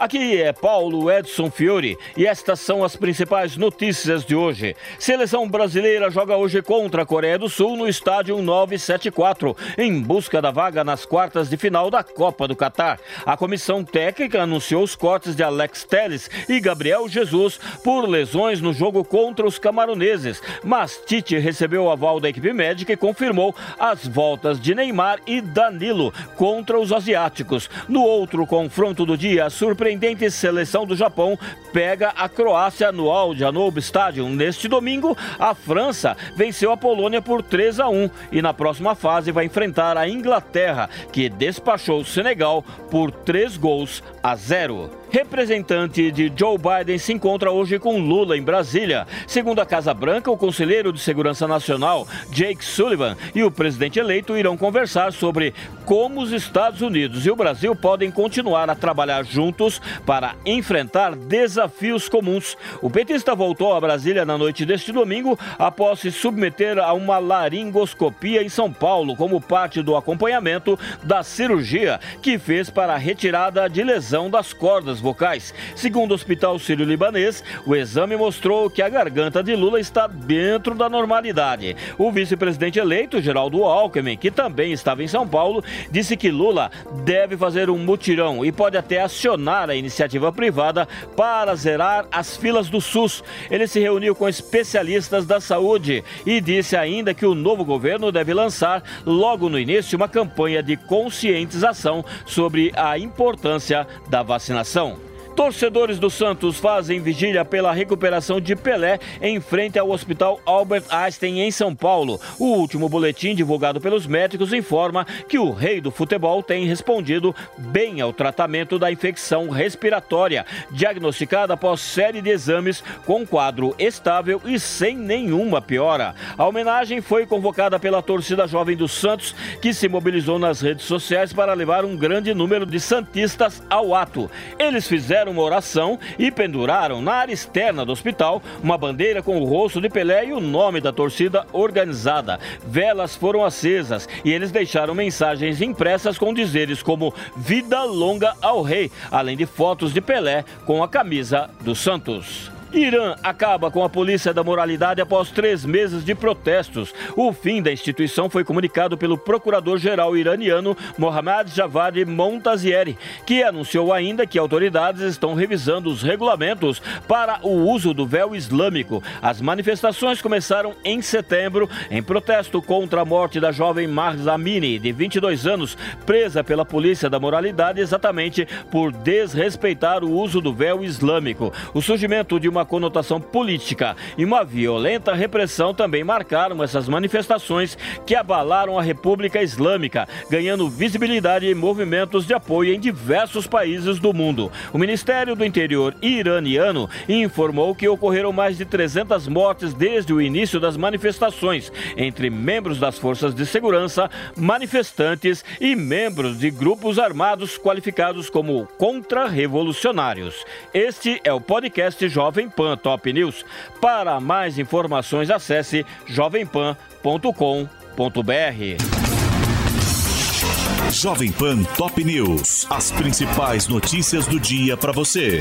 aqui é Paulo Edson Fiore e estas são as principais notícias de hoje. Seleção brasileira joga hoje contra a Coreia do Sul no estádio 974, em busca da vaga nas quartas de final da Copa do Catar. A comissão técnica anunciou os cortes de Alex Telles e Gabriel Jesus por lesões no jogo contra os camaroneses, mas Tite recebeu o aval da equipe médica e confirmou as voltas de Neymar e Danilo contra os asiáticos. No outro confronto do dia, a surpreendente seleção do Japão pega a Croácia no Al Janoub Stadium. Neste domingo, a França venceu a Polônia por 3 a 1 e na próxima fase vai enfrentar a Inglaterra, que despachou o Senegal por 3 gols a 0. Representante de Joe Biden se encontra hoje com Lula em Brasília. Segundo a Casa Branca, o conselheiro de Segurança Nacional, Jake Sullivan, e o presidente eleito irão conversar sobre como os Estados Unidos e o Brasil podem continuar a trabalhar juntos para enfrentar desafios comuns. O petista voltou a Brasília na noite deste domingo após se submeter a uma laringoscopia em São Paulo como parte do acompanhamento da cirurgia que fez para a retirada de lesão das cordas vocais. Segundo o Hospital Sírio-Libanês, o exame mostrou que a garganta de Lula está dentro da normalidade. O vice-presidente eleito, Geraldo Alckmin, que também estava em São Paulo, disse que Lula deve fazer um mutirão e pode até acionar a iniciativa privada para zerar as filas do SUS. Ele se reuniu com especialistas da saúde e disse ainda que o novo governo deve lançar, logo no início, uma campanha de conscientização sobre a importância da vacinação. Torcedores do Santos fazem vigília pela recuperação de Pelé em frente ao Hospital Albert Einstein em São Paulo. O último boletim divulgado pelos médicos informa que o rei do futebol tem respondido bem ao tratamento da infecção respiratória, diagnosticada após série de exames com quadro estável e sem nenhuma piora. A homenagem foi convocada pela torcida jovem do Santos, que se mobilizou nas redes sociais para levar um grande número de santistas ao ato. Eles fizeram uma oração e penduraram na área externa do hospital uma bandeira com o rosto de Pelé e o nome da torcida organizada. Velas foram acesas e eles deixaram mensagens impressas com dizeres como Vida longa ao rei, além de fotos de Pelé com a camisa do Santos. Irã acaba com a polícia da moralidade após três meses de protestos. O fim da instituição foi comunicado pelo procurador-geral iraniano Mohammad Javad Montazieri, que anunciou ainda que autoridades estão revisando os regulamentos para o uso do véu islâmico. As manifestações começaram em setembro em protesto contra a morte da jovem Mahsa Amini, de 22 anos, presa pela polícia da moralidade exatamente por desrespeitar o uso do véu islâmico. O surgimento de uma conotação política e uma violenta repressão também marcaram essas manifestações que abalaram a República Islâmica, ganhando visibilidade em movimentos de apoio em diversos países do mundo. O Ministério do Interior iraniano informou que ocorreram mais de 300 mortes desde o início das manifestações entre membros das forças de segurança, manifestantes e membros de grupos armados qualificados como contra-revolucionários. Este é o podcast Jovem Pan Top News. Para mais informações, acesse jovempan.com.br. Jovem Pan Top News. As principais notícias do dia para você.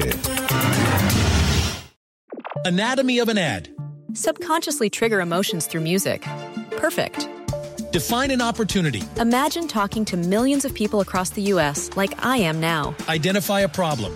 Anatomy of an ad. Subconsciously trigger emotions through music. Perfect. Define an opportunity. Imagine talking to millions of people across the U.S. like I am now. Identify a problem.